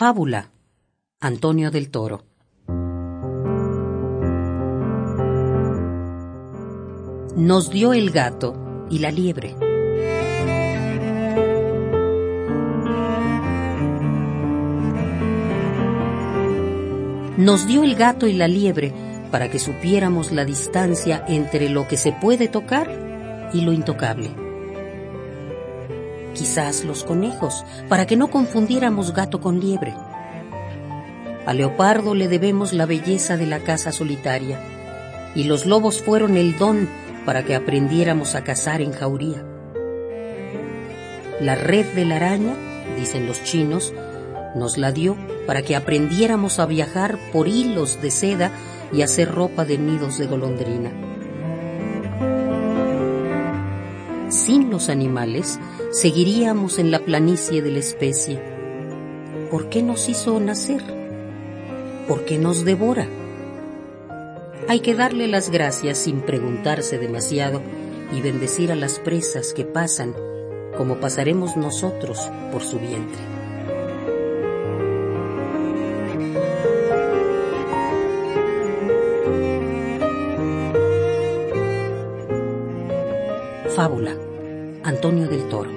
Fábula. Antonio del Toro. Nos dio el gato y la liebre. Nos dio el gato y la liebre para que supiéramos la distancia entre lo que se puede tocar y lo intocable. Quizás los conejos, para que no confundiéramos gato con liebre. A Leopardo le debemos la belleza de la casa solitaria, y los lobos fueron el don para que aprendiéramos a cazar en jauría. La red de la araña, dicen los chinos, nos la dio para que aprendiéramos a viajar por hilos de seda y hacer ropa de nidos de golondrina. Sin los animales, seguiríamos en la planicie de la especie. ¿Por qué nos hizo nacer? ¿Por qué nos devora? Hay que darle las gracias sin preguntarse demasiado y bendecir a las presas que pasan como pasaremos nosotros por su vientre. Fábula. Antonio del Toro.